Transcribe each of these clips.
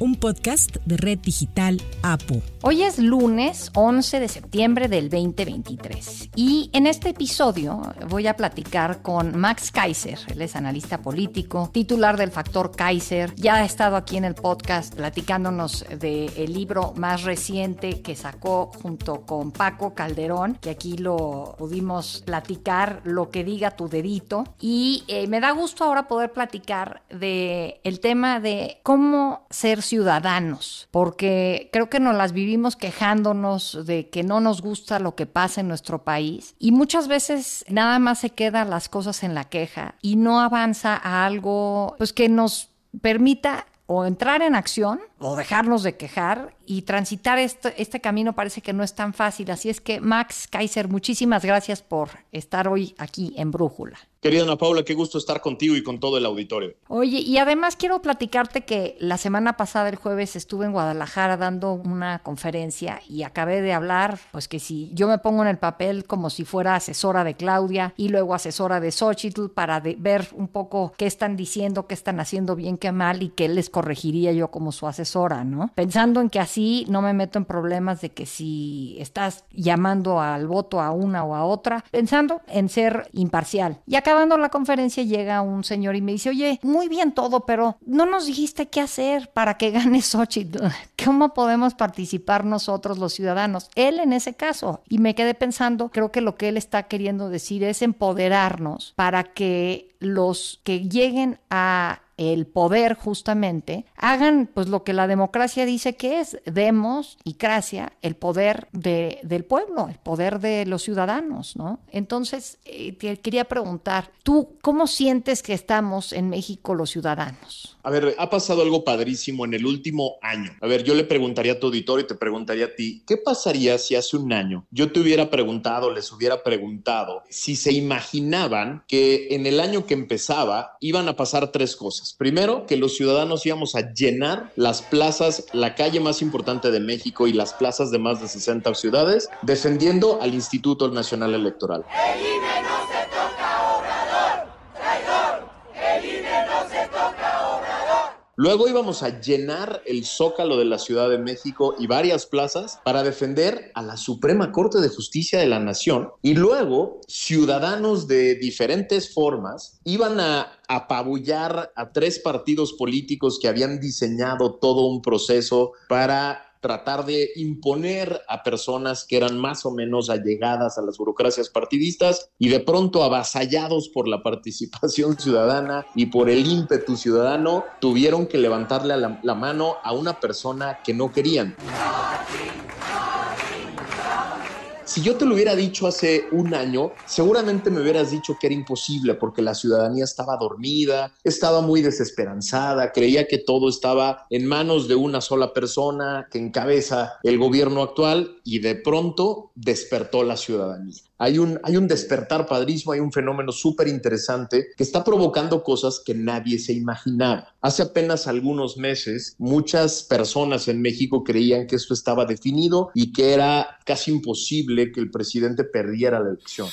un podcast de Red Digital APO. Hoy es lunes 11 de septiembre del 2023 y en este episodio voy a platicar con Max Kaiser, él es analista político, titular del Factor Kaiser, ya ha estado aquí en el podcast platicándonos del libro más reciente que sacó junto con Paco Calderón, que aquí lo pudimos platicar, lo que diga tu dedito, y eh, me da gusto ahora poder platicar de tema de cómo ser ciudadanos, porque creo que nos las vivimos quejándonos de que no nos gusta lo que pasa en nuestro país y muchas veces nada más se quedan las cosas en la queja y no avanza a algo pues que nos permita o entrar en acción o dejarnos de quejar y transitar este, este camino parece que no es tan fácil. Así es que Max Kaiser, muchísimas gracias por estar hoy aquí en Brújula. Querida Ana Paula, qué gusto estar contigo y con todo el auditorio. Oye, y además quiero platicarte que la semana pasada, el jueves, estuve en Guadalajara dando una conferencia y acabé de hablar, pues que si yo me pongo en el papel como si fuera asesora de Claudia y luego asesora de Xochitl para ver un poco qué están diciendo, qué están haciendo bien, qué mal y qué les corregiría yo como su asesora, ¿no? Pensando en que así no me meto en problemas de que si estás llamando al voto a una o a otra, pensando en ser imparcial. Y acá acabando la conferencia llega un señor y me dice, oye, muy bien todo, pero no nos dijiste qué hacer para que gane Xochitl. ¿Cómo podemos participar nosotros los ciudadanos? Él en ese caso. Y me quedé pensando, creo que lo que él está queriendo decir es empoderarnos para que los que lleguen a el poder justamente, hagan pues lo que la democracia dice que es, demos y gracia el poder de, del pueblo, el poder de los ciudadanos, ¿no? Entonces, eh, te quería preguntar, ¿tú cómo sientes que estamos en México los ciudadanos? A ver, ha pasado algo padrísimo en el último año. A ver, yo le preguntaría a tu auditorio y te preguntaría a ti, ¿qué pasaría si hace un año yo te hubiera preguntado, les hubiera preguntado, si se imaginaban que en el año que empezaba iban a pasar tres cosas? Primero, que los ciudadanos íbamos a llenar las plazas, la calle más importante de México y las plazas de más de 60 ciudades, defendiendo al Instituto Nacional Electoral. Luego íbamos a llenar el zócalo de la Ciudad de México y varias plazas para defender a la Suprema Corte de Justicia de la Nación. Y luego ciudadanos de diferentes formas iban a apabullar a tres partidos políticos que habían diseñado todo un proceso para tratar de imponer a personas que eran más o menos allegadas a las burocracias partidistas y de pronto avasallados por la participación ciudadana y por el ímpetu ciudadano, tuvieron que levantarle la, la mano a una persona que no querían. Si yo te lo hubiera dicho hace un año, seguramente me hubieras dicho que era imposible porque la ciudadanía estaba dormida, estaba muy desesperanzada, creía que todo estaba en manos de una sola persona que encabeza el gobierno actual y de pronto despertó la ciudadanía hay un, hay un despertar padrísimo, hay un fenómeno súper interesante que está provocando cosas que nadie se imaginaba. Hace apenas algunos meses, muchas personas en México creían que esto estaba definido y que era casi imposible que el presidente perdiera la elección.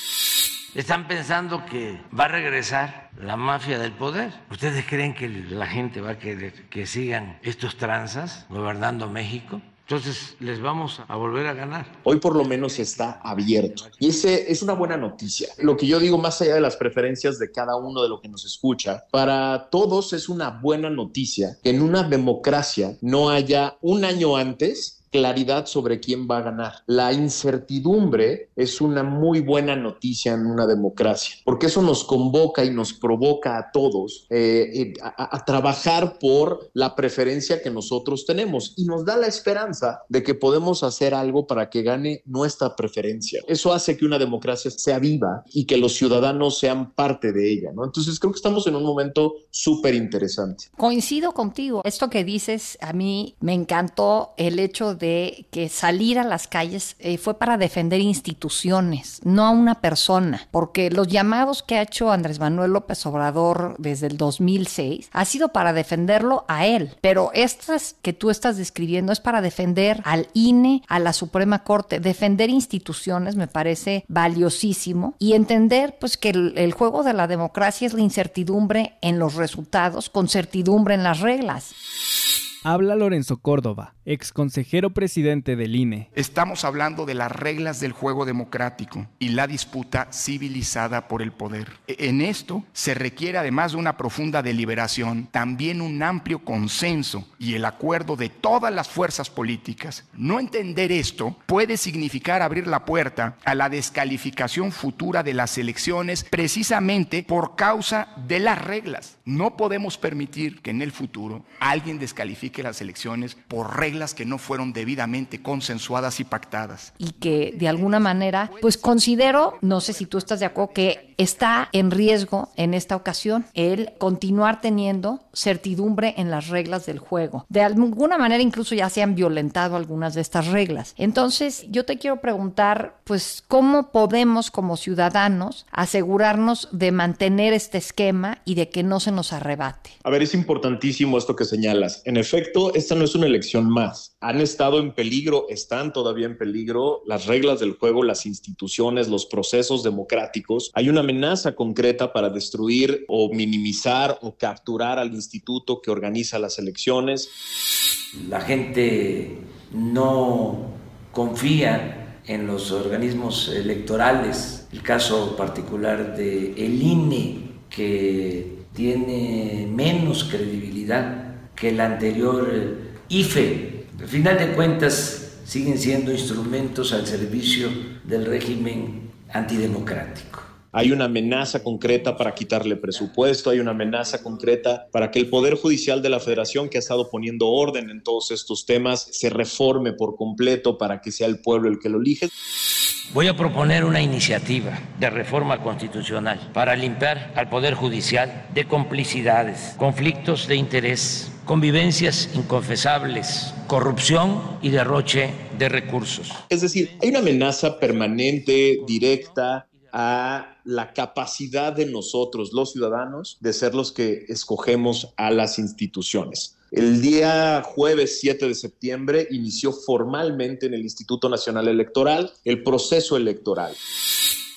Están pensando que va a regresar la mafia del poder. ¿Ustedes creen que la gente va a querer que sigan estos tranzas gobernando México? Entonces les vamos a volver a ganar. Hoy por lo menos está abierto. Y ese es una buena noticia. Lo que yo digo, más allá de las preferencias de cada uno de lo que nos escucha, para todos es una buena noticia que en una democracia no haya un año antes claridad sobre quién va a ganar. La incertidumbre es una muy buena noticia en una democracia, porque eso nos convoca y nos provoca a todos eh, eh, a, trabajar por la preferencia que nosotros tenemos y nos da la esperanza de que podemos hacer algo para que gane nuestra preferencia. Eso hace que una democracia sea viva y que los ciudadanos sean parte de ella, ¿no? Entonces creo que estamos en un momento súper interesante. Coincido contigo. Esto que dices a mí me encantó el hecho de que salir a las calles eh, fue para defender instituciones, no a una persona, porque los llamados que ha hecho Andrés Manuel López Obrador desde el 2006 ha sido para defenderlo a él, pero estas que tú estás describiendo es para defender al INE, a la Suprema Corte, defender instituciones me parece valiosísimo. Y entender pues que el juego de la democracia es la incertidumbre en los resultados con certidumbre en las reglas. Habla Lorenzo Córdoba, ex consejero presidente del INE. Estamos hablando de las reglas del juego democrático y la disputa civilizada por el poder. E, en esto se requiere, además de una profunda deliberación, también un amplio consenso y el acuerdo de todas las fuerzas políticas. No entender esto puede significar abrir la puerta a la descalificación futura de las elecciones precisamente por causa de las reglas. No podemos permitir que en el futuro alguien descalifique que las elecciones por reglas que no fueron debidamente consensuadas y pactadas. Y que de alguna manera, pues considero, no sé si tú estás de acuerdo, que está en riesgo en esta ocasión el continuar teniendo certidumbre en las reglas del juego. De alguna manera incluso ya se han violentado algunas de estas reglas. Entonces, yo te quiero preguntar, pues, ¿cómo podemos como ciudadanos asegurarnos de mantener este esquema y de que no se nos arrebate? A ver, es importantísimo esto que señalas. En efecto, esta no es una elección más. Han estado en peligro, están todavía en peligro las reglas del juego, las instituciones, los procesos democráticos. Hay una amenaza concreta para destruir o minimizar o capturar al instituto que organiza las elecciones. La gente no confía en los organismos electorales. El caso particular de el INE, que tiene menos credibilidad que el anterior IFE. Al final de cuentas, siguen siendo instrumentos al servicio del régimen antidemocrático. Hay una amenaza concreta para quitarle presupuesto, hay una amenaza concreta para que el Poder Judicial de la Federación, que ha estado poniendo orden en todos estos temas, se reforme por completo para que sea el pueblo el que lo elige. Voy a proponer una iniciativa de reforma constitucional para limpiar al Poder Judicial de complicidades, conflictos de interés convivencias inconfesables, corrupción y derroche de recursos. Es decir, hay una amenaza permanente, directa a la capacidad de nosotros, los ciudadanos, de ser los que escogemos a las instituciones. El día jueves 7 de septiembre inició formalmente en el Instituto Nacional Electoral el proceso electoral.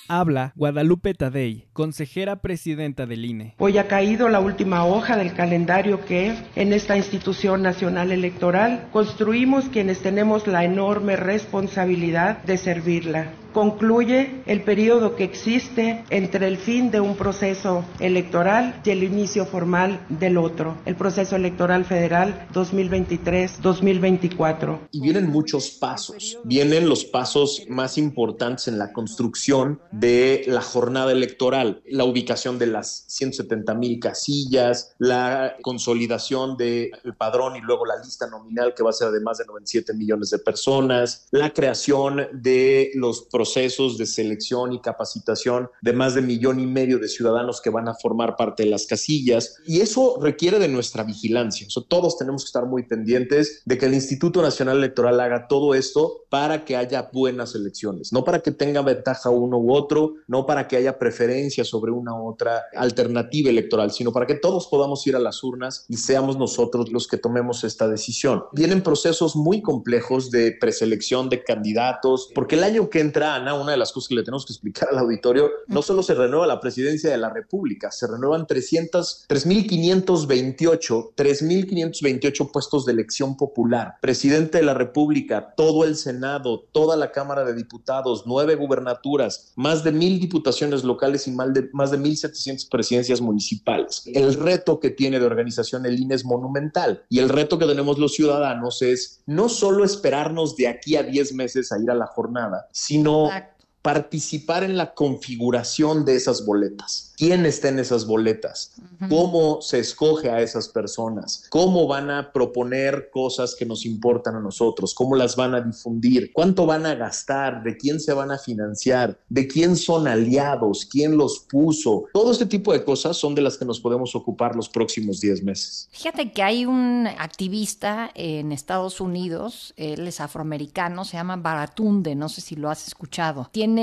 Habla Guadalupe Tadei, consejera presidenta del INE. Hoy ha caído la última hoja del calendario que en esta institución nacional electoral construimos quienes tenemos la enorme responsabilidad de servirla concluye el periodo que existe entre el fin de un proceso electoral y el inicio formal del otro, el proceso electoral federal 2023-2024. Y vienen muchos pasos, vienen los pasos más importantes en la construcción de la jornada electoral, la ubicación de las 170 mil casillas, la consolidación del padrón y luego la lista nominal que va a ser de más de 97 millones de personas, la creación de los procesos procesos de selección y capacitación de más de millón y medio de ciudadanos que van a formar parte de las casillas. Y eso requiere de nuestra vigilancia. todos tenemos que estar muy pendientes de que el Instituto Nacional Electoral haga todo esto para que haya buenas elecciones, no para que tenga ventaja uno u otro, no para que haya preferencia sobre una u otra alternativa electoral, sino para que todos podamos ir a las urnas y seamos nosotros los que tomemos esta decisión. Vienen procesos muy complejos de preselección de candidatos, porque el año que entra Ana, una de las cosas que le tenemos que explicar al auditorio, no solo se renueva la presidencia de la República, se renuevan 300, 3.528, 3.528 puestos de elección popular. Presidente de la República, todo el Senado, toda la Cámara de Diputados, nueve gubernaturas, más de mil diputaciones locales y más de, más de 1.700 presidencias municipales. El reto que tiene de organización el INE es monumental y el reto que tenemos los ciudadanos es no solo esperarnos de aquí a 10 meses a ir a la jornada, sino well, back participar en la configuración de esas boletas. ¿Quién está en esas boletas? ¿Cómo se escoge a esas personas? ¿Cómo van a proponer cosas que nos importan a nosotros? ¿Cómo las van a difundir? ¿Cuánto van a gastar? ¿De quién se van a financiar? ¿De quién son aliados? ¿Quién los puso? Todo este tipo de cosas son de las que nos podemos ocupar los próximos 10 meses. Fíjate que hay un activista en Estados Unidos, él es afroamericano, se llama Baratunde, no sé si lo has escuchado. Tiene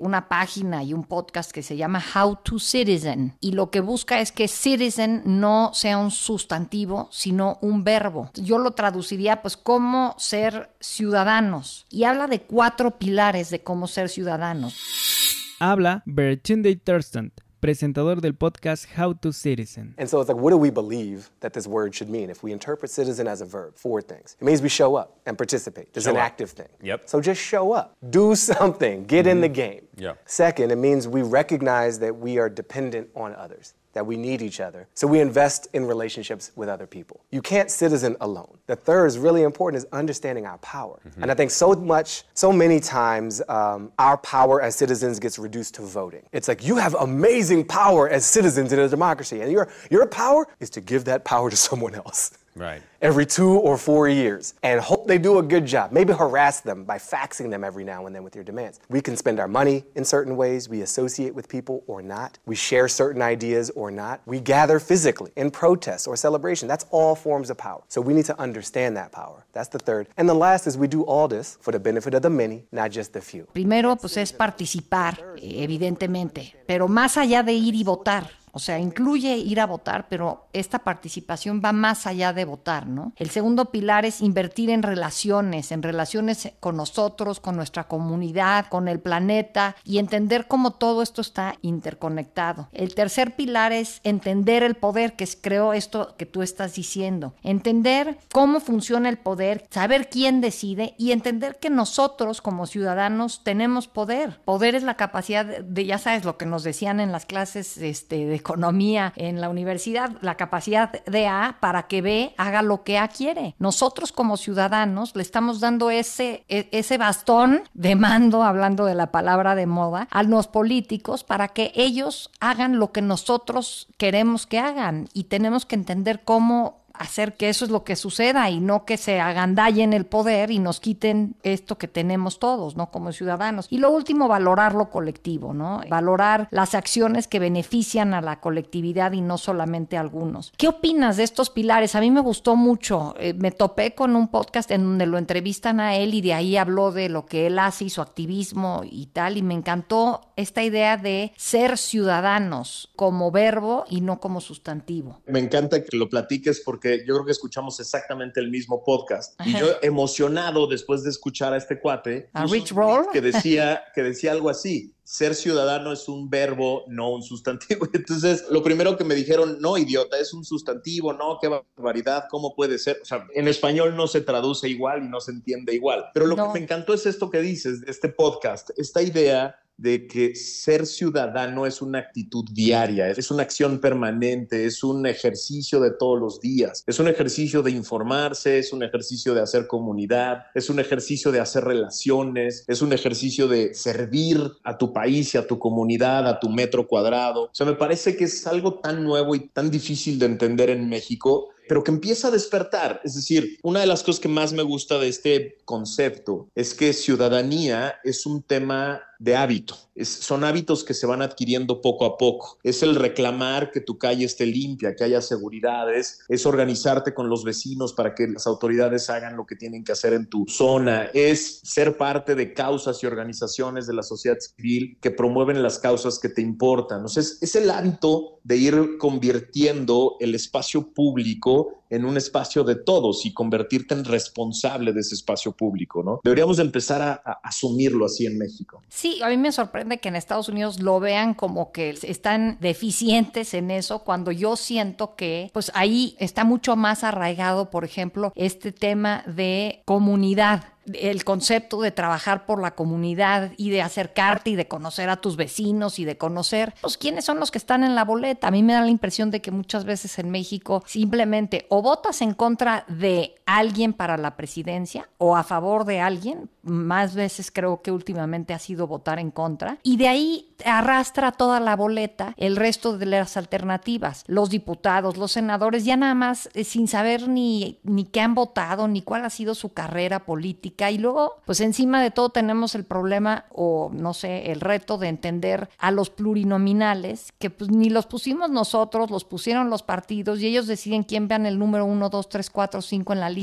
una página y un podcast que se llama How to Citizen y lo que busca es que citizen no sea un sustantivo, sino un verbo. Yo lo traduciría pues cómo ser ciudadanos y habla de cuatro pilares de cómo ser ciudadanos. Habla Bertunde Thurston, presentador del podcast How to Citizen. And so it's like, what do we believe that this word should mean? If we interpret citizen as a verb, four things. It means we show up and participate. It's an active thing. Yep. So just show up, do something, get in the mm-hmm. game. Yeah. Second, it means we recognize that we are dependent on others. That we need each other. So we invest in relationships with other people. You can't citizen alone. The third is really important is understanding our power. And I think so much, so many times, um, our power as citizens gets reduced to voting. It's like you have amazing power as citizens in a democracy, and your your power is to give that power to someone else. Right. Every two or four years, and hope they do a good job. Maybe harass them by faxing them every now and then with your demands. We can spend our money in certain ways. We associate with people or not. We share certain ideas or not. We gather physically in protests or celebration. That's all forms of power. So we need to understand that power. That's the third. And the last is we do all this for the benefit of the many, not just the few. Primero, pues es participar, evidentemente, pero más allá de ir y votar. O sea, incluye ir a votar, pero esta participación va más allá de votar, ¿no? El segundo pilar es invertir en relaciones, en relaciones con nosotros, con nuestra comunidad, con el planeta y entender cómo todo esto está interconectado. El tercer pilar es entender el poder, que es creo esto que tú estás diciendo. Entender cómo funciona el poder, saber quién decide y entender que nosotros como ciudadanos tenemos poder. Poder es la capacidad de, ya sabes, lo que nos decían en las clases este, de economía en la universidad, la capacidad de A para que B haga lo que A quiere. Nosotros como ciudadanos le estamos dando ese, e- ese bastón de mando, hablando de la palabra de moda, a los políticos para que ellos hagan lo que nosotros queremos que hagan y tenemos que entender cómo hacer que eso es lo que suceda y no que se agandallen el poder y nos quiten esto que tenemos todos, ¿no? Como ciudadanos. Y lo último, valorar lo colectivo, ¿no? Valorar las acciones que benefician a la colectividad y no solamente a algunos. ¿Qué opinas de estos pilares? A mí me gustó mucho. Eh, me topé con un podcast en donde lo entrevistan a él y de ahí habló de lo que él hace y su activismo y tal. Y me encantó esta idea de ser ciudadanos como verbo y no como sustantivo. Me encanta que lo platiques porque yo creo que escuchamos exactamente el mismo podcast. Y yo emocionado después de escuchar a este cuate A Rich Roll. que decía que decía algo así. Ser ciudadano es un verbo, no un sustantivo. Entonces, lo primero que me dijeron, no, idiota, es un sustantivo, no, qué barbaridad, ¿cómo puede ser? O sea, en español no se traduce igual y no se entiende igual. Pero lo No. que me encantó es esto que dices, de este podcast, esta idea de que ser ciudadano es una actitud diaria, es una acción permanente, es un ejercicio de todos los días, es un ejercicio de informarse, es un ejercicio de hacer comunidad, es un ejercicio de hacer relaciones, es un ejercicio de servir a tu país y a tu comunidad, a tu metro cuadrado. O sea, me parece que es algo tan nuevo y tan difícil de entender en México pero que empieza a despertar. Es decir, una de las cosas que más me gusta de este concepto es que ciudadanía es un tema de hábito. Es- son hábitos que se van adquiriendo poco a poco. Es el reclamar que tu calle esté limpia, que haya seguridades, es organizarte con los vecinos para que las autoridades hagan lo que tienen que hacer en tu zona, es ser parte de causas y organizaciones de la sociedad civil que promueven las causas que te importan. O sea, es, es el hábito de ir convirtiendo el espacio público falou en un espacio de todos y convertirte en responsable de ese espacio público, ¿no? Deberíamos de empezar a, a asumirlo así en México. Sí, a mí me sorprende que en Estados Unidos lo vean como que están deficientes en eso, cuando yo siento que pues ahí está mucho más arraigado, por ejemplo, este tema de comunidad el concepto de trabajar por la comunidad y de acercarte y de conocer a tus vecinos y de conocer pues quiénes son los que están en la boleta. A mí me da la impresión de que muchas veces en México simplemente votas en contra de alguien para la presidencia o a favor de alguien. Más veces creo que últimamente ha sido votar en contra. Y de ahí arrastra toda la boleta el resto de las alternativas. Los diputados, los senadores, ya nada más eh, sin saber ni, ni qué han votado, ni cuál ha sido su carrera política. Y luego, pues encima de todo tenemos el problema o no sé, el reto de entender a los plurinominales, que pues ni los pusimos nosotros, los pusieron los partidos y ellos deciden quién vean el número 1, 2, 3, 4, 5 en la lista.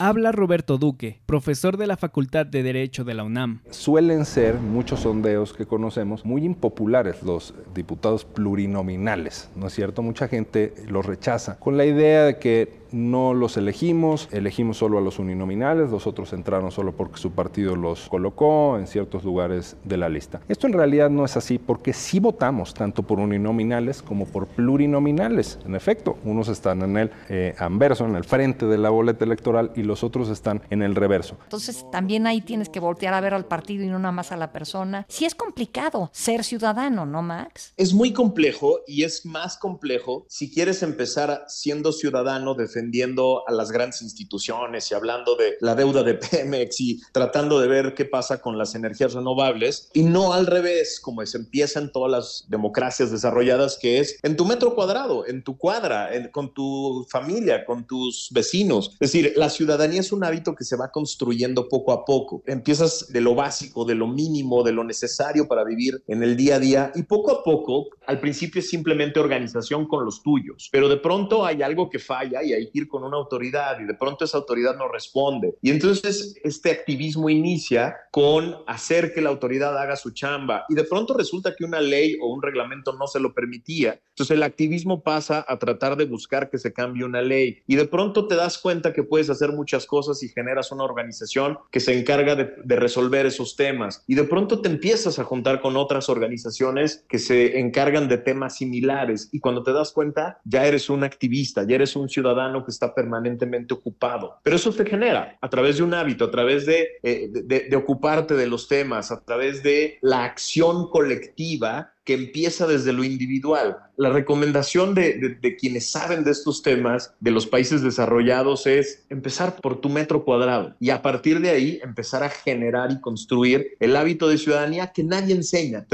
Habla Roberto Duque, profesor de la Facultad de Derecho de la UNAM. Suelen ser muchos sondeos que conocemos muy impopulares los diputados plurinominales, ¿no es cierto? Mucha gente los rechaza con la idea de que no los elegimos, elegimos solo a los uninominales, los otros entraron solo porque su partido los colocó en ciertos lugares de la lista. Esto en realidad no es así porque sí votamos tanto por uninominales como por plurinominales. En efecto, unos están en el eh, anverso, en el frente de la boleta electoral y los otros están en el reverso. Entonces también ahí tienes que voltear a ver al partido y no nada más a la persona. Sí es complicado ser ciudadano, ¿no, Max? Es muy complejo y es más complejo si quieres empezar siendo ciudadano de defendiendo a las grandes instituciones y hablando de la deuda de Pemex y tratando de ver qué pasa con las energías renovables y no al revés, como se empieza en todas las democracias desarrolladas, que es en tu metro cuadrado, en tu cuadra, con tu familia, con tus vecinos. Es decir, la ciudadanía es un hábito que se va construyendo poco a poco. Empiezas de lo básico, de lo mínimo, de lo necesario para vivir en el día a día y poco a poco, al principio es simplemente organización con los tuyos, pero de pronto hay algo que falla y hay ir con una autoridad y de pronto esa autoridad no responde. Y entonces este activismo inicia con hacer que la autoridad haga su chamba y de pronto resulta que una ley o un reglamento no se lo permitía. Entonces el activismo pasa a tratar de buscar que se cambie una ley y de pronto te das cuenta que puedes hacer muchas cosas y generas una organización que se encarga de, de resolver esos temas y de pronto te empiezas a juntar con otras organizaciones que se encargan de temas similares y cuando te das cuenta ya eres un activista, ya eres un ciudadano que está permanentemente ocupado. Pero eso se genera a través de un hábito, a través de, eh, de ocuparte de los temas, a través de la acción colectiva que empieza desde lo individual. La recomendación de, quienes saben de estos temas, de los países desarrollados, es empezar por tu metro cuadrado y a partir de ahí empezar a generar y construir el hábito de ciudadanía que nadie enseña.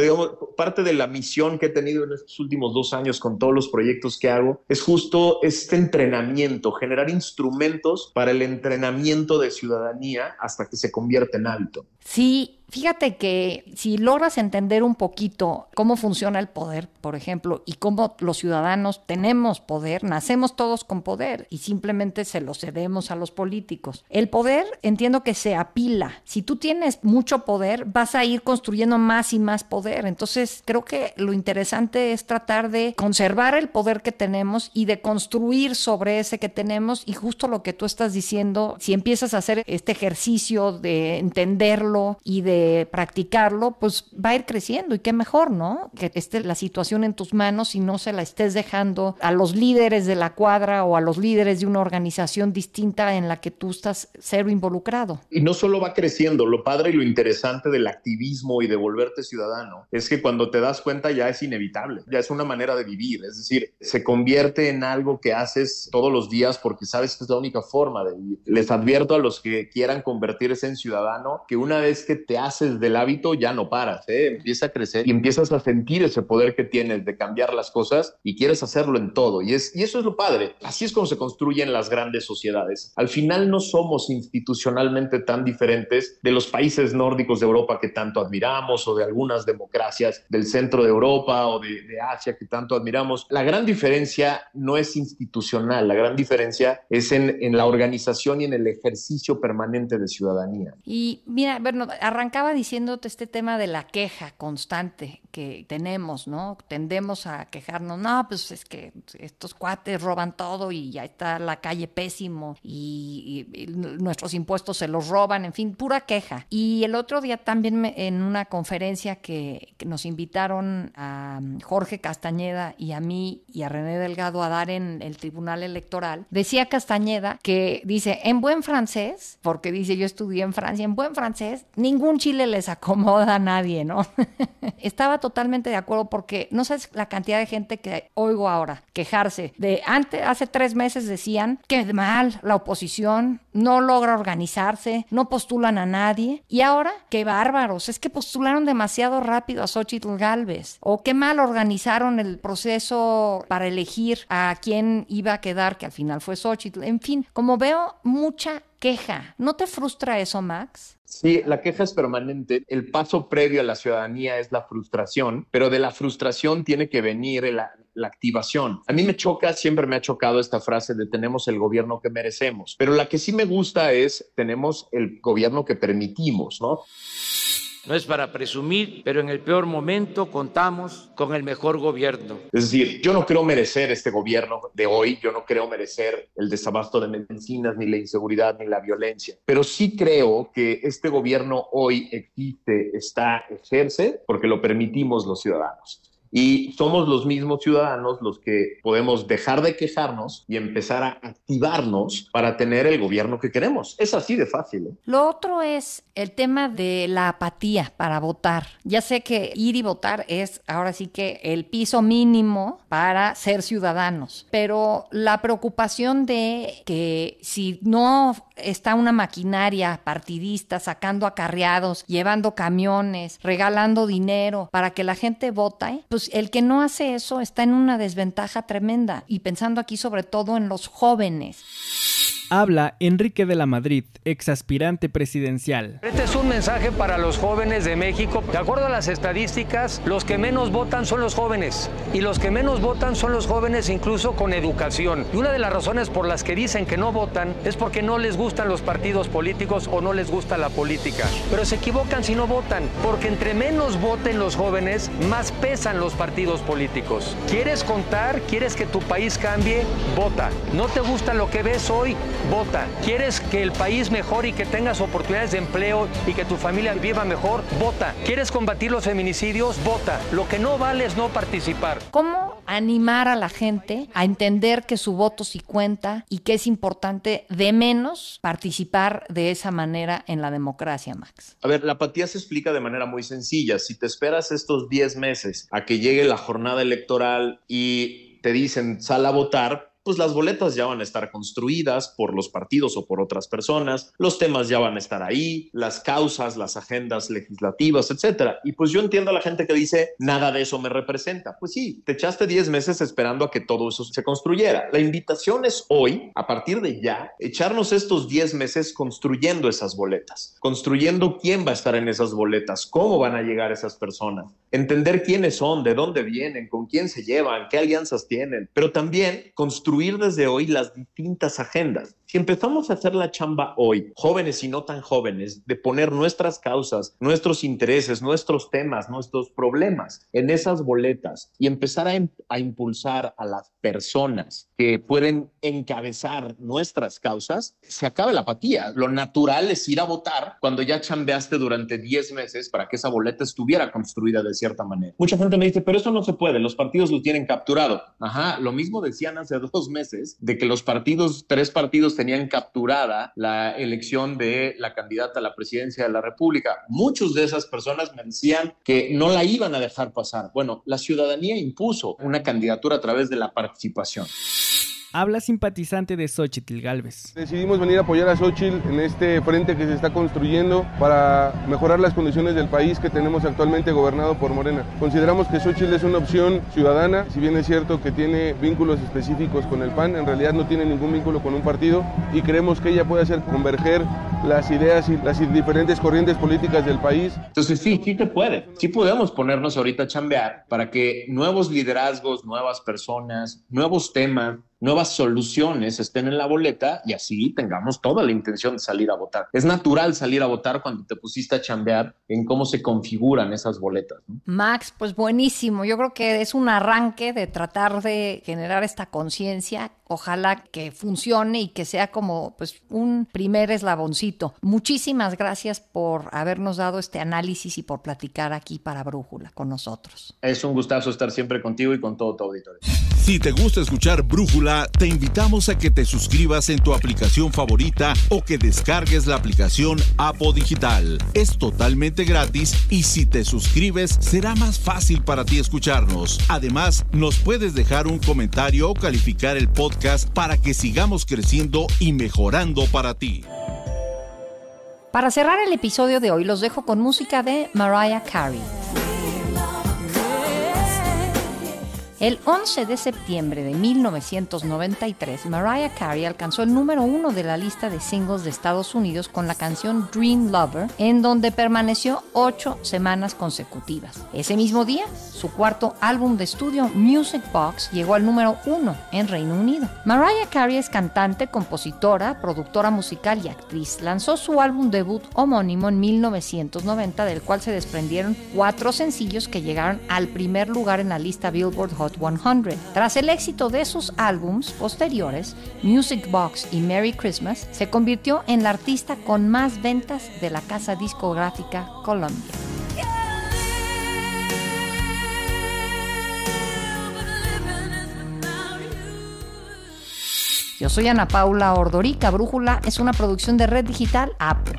parte de la misión que he tenido en estos últimos dos años con todos los proyectos que hago es justo este entrenamiento, generar instrumentos para el entrenamiento de ciudadanía hasta que se convierte en hábito. Sí, Fíjate que si logras entender un poquito cómo funciona el poder, por ejemplo, y cómo los ciudadanos tenemos poder, nacemos todos con poder y simplemente se lo cedemos a los políticos. El poder entiendo que se apila. Si tú tienes mucho poder, vas a ir construyendo más y más poder. Entonces, creo que lo interesante es tratar de conservar el poder que tenemos y de construir sobre ese que tenemos y justo lo que tú estás diciendo, si empiezas a hacer este ejercicio de entenderlo y de practicarlo, pues va a ir creciendo y qué mejor, ¿no? Que esté la situación en tus manos y no se la estés dejando a los líderes de la cuadra o a los líderes de una organización distinta en la que tú estás cero involucrado. Y no solo va creciendo, lo padre y lo interesante del activismo y de volverte ciudadano es que cuando te das cuenta ya es inevitable, ya es una manera de vivir, es decir, se convierte en algo que haces todos los días porque sabes que es la única forma de vivir. Les advierto a los que quieran convertirse en ciudadano que una vez que te haces del hábito, ya no paras, ¿eh? empieza a crecer y empiezas a sentir ese poder que tienes de cambiar las cosas y quieres hacerlo en todo. Y, es, y eso es lo padre. Así es como se construyen las grandes sociedades. Al final no somos institucionalmente tan diferentes de los países nórdicos de Europa que tanto admiramos o de algunas democracias del centro de Europa o de, de Asia que tanto admiramos. La gran diferencia no es institucional, la gran diferencia es en, en la organización y en el ejercicio permanente de ciudadanía. Y mira, bueno, arrancaba diciéndote este tema de la queja constante que tenemos, ¿no? Tendemos a quejarnos, no, pues es que estos cuates roban todo y ya está la calle pésimo y, nuestros impuestos se los roban, en fin, pura queja. Y el otro día también en una conferencia que, que nos invitaron a Jorge Castañeda y a mí y a René Delgado a dar en el Tribunal Electoral, decía Castañeda que dice, en buen francés, porque dice yo estudié en Francia, en buen francés, ningún chile les acomoda a nadie, ¿no? Estaba totalmente de acuerdo porque no sabes la cantidad de gente que oigo ahora quejarse de antes, hace tres meses decían que mal la oposición no logra organizarse, no postulan a nadie y ahora qué bárbaros, es que postularon demasiado rápido a Xochitl Galvez o qué mal organizaron el proceso para elegir a quién iba a quedar, que al final fue Xochitl. En fin, como veo mucha queja. ¿No te frustra eso, Max? Sí, la queja es permanente. El paso previo a la ciudadanía es la frustración, pero de la frustración tiene que venir la, la, activación. A mí me choca, siempre me ha chocado esta frase de tenemos el gobierno que merecemos, pero la que sí me gusta es tenemos el gobierno que permitimos, ¿no? No es para presumir, pero en el peor momento contamos con el mejor gobierno. Es decir, yo no creo merecer este gobierno de hoy, yo no creo merecer el desabasto de medicinas, ni la inseguridad, ni la violencia, pero sí creo que este gobierno hoy existe, está, ejerce, porque lo permitimos los ciudadanos y somos los mismos ciudadanos los que podemos dejar de quejarnos y empezar a activarnos para tener el gobierno que queremos. Es así de fácil. ¿eh? Lo otro es el tema de la apatía para votar. Ya sé que ir y votar es ahora sí que el piso mínimo para ser ciudadanos, pero la preocupación de que si no está una maquinaria partidista sacando acarreados, llevando camiones, regalando dinero para que la gente vote, pues el que no hace eso está en una desventaja tremenda y pensando aquí sobre todo en los jóvenes. Habla Enrique de la Madrid, ex aspirante presidencial. Este es un mensaje para los jóvenes de México. De acuerdo a las estadísticas, los que menos votan son los jóvenes. Y los que menos votan son los jóvenes incluso con educación. Y una de las razones por las que dicen que no votan es porque no les gustan los partidos políticos o no les gusta la política. Pero se equivocan si no votan, porque entre menos voten los jóvenes, más pesan los partidos políticos. ¿Quieres contar? ¿Quieres que tu país cambie? Vota. ¿No te gusta lo que ves hoy? Vota. ¿Quieres que el país mejore y que tengas oportunidades de empleo y que tu familia viva mejor? Vota. ¿Quieres combatir los feminicidios? Vota. Lo que no vale es no participar. ¿Cómo animar a la gente a entender que su voto sí cuenta y que es importante de menos participar de esa manera en la democracia, Max? A ver, la apatía se explica de manera muy sencilla. Si te esperas estos 10 meses a que llegue la jornada electoral y te dicen sal a votar, pues las boletas ya van a estar construidas por los partidos o por otras personas, los temas ya van a estar ahí, las causas, las agendas legislativas, etcétera. Y pues yo entiendo a la gente que dice, nada de eso me representa. Pues sí, te echaste 10 meses esperando a que todo eso se construyera. La invitación es hoy, a partir de ya, echarnos estos 10 meses construyendo esas boletas, construyendo quién va a estar en esas boletas, cómo van a llegar esas personas, entender quiénes son, de dónde vienen, con quién se llevan, qué alianzas tienen, pero también construir desde hoy las distintas agendas. Si empezamos a hacer la chamba hoy, jóvenes y no tan jóvenes, de poner nuestras causas, nuestros intereses, nuestros temas, nuestros problemas en esas boletas y empezar a, a impulsar a las personas que pueden encabezar nuestras causas, se acaba la apatía. Lo natural es ir a votar cuando ya chambeaste durante 10 meses para que esa boleta estuviera construida de cierta manera. Mucha gente me dice, pero eso no se puede, los partidos lo tienen capturado. Ajá, lo mismo decían hace dos meses de que los partidos, tres partidos tenían capturada la elección de la candidata a la presidencia de la República. Muchos de esas personas me decían que no la iban a dejar pasar. Bueno, la ciudadanía impuso una candidatura a través de la participación habla simpatizante de Xochitl Galvez. Decidimos venir a apoyar a Xochitl en este frente que se está construyendo para mejorar las condiciones del país que tenemos actualmente gobernado por Morena. Consideramos que Xochitl es una opción ciudadana, si bien es cierto que tiene vínculos específicos con el PAN, en realidad no tiene ningún vínculo con un partido y creemos que ella puede hacer converger las ideas y las diferentes corrientes políticas del país. Entonces sí, sí se puede. Sí podemos ponernos ahorita a chambear para que nuevos liderazgos, nuevas personas, nuevos temas, nuevas soluciones estén en la boleta y así tengamos toda la intención de salir a votar. Es natural salir a votar cuando te pusiste a chambear en cómo se configuran esas boletas. Max, pues buenísimo. Yo creo que es un arranque de tratar de generar esta conciencia. Ojalá que funcione y que sea como pues un primer eslaboncito. Muchísimas gracias por habernos dado este análisis y por platicar aquí para Brújula con nosotros. Es un gustazo estar siempre contigo y con todo tu auditorio. Si te gusta escuchar Brújula, te invitamos a que te suscribas en tu aplicación favorita o que descargues la aplicación Apo Digital. Es totalmente gratis y si te suscribes será más fácil para ti escucharnos. Además, nos puedes dejar un comentario o calificar el podcast para que sigamos creciendo y mejorando para ti. Para cerrar el episodio de hoy los dejo con música de Mariah Carey. El 11 de septiembre de 1993, Mariah Carey alcanzó el número uno de la lista de singles de Estados Unidos con la canción Dream Lover, en donde permaneció ocho semanas consecutivas. Ese mismo día, su cuarto álbum de estudio, Music Box, llegó al número uno en Reino Unido. Mariah Carey es cantante, compositora, productora musical y actriz. Lanzó su álbum debut homónimo en 1990, del cual se desprendieron cuatro sencillos que llegaron al primer lugar en la lista Billboard Hot 100. Tras el éxito de sus álbums posteriores, Music Box y Merry Christmas, se convirtió en la artista con más ventas de la casa discográfica Columbia. Yo soy Ana Paula Ordorica. Brújula es una producción de Red Digital Apple.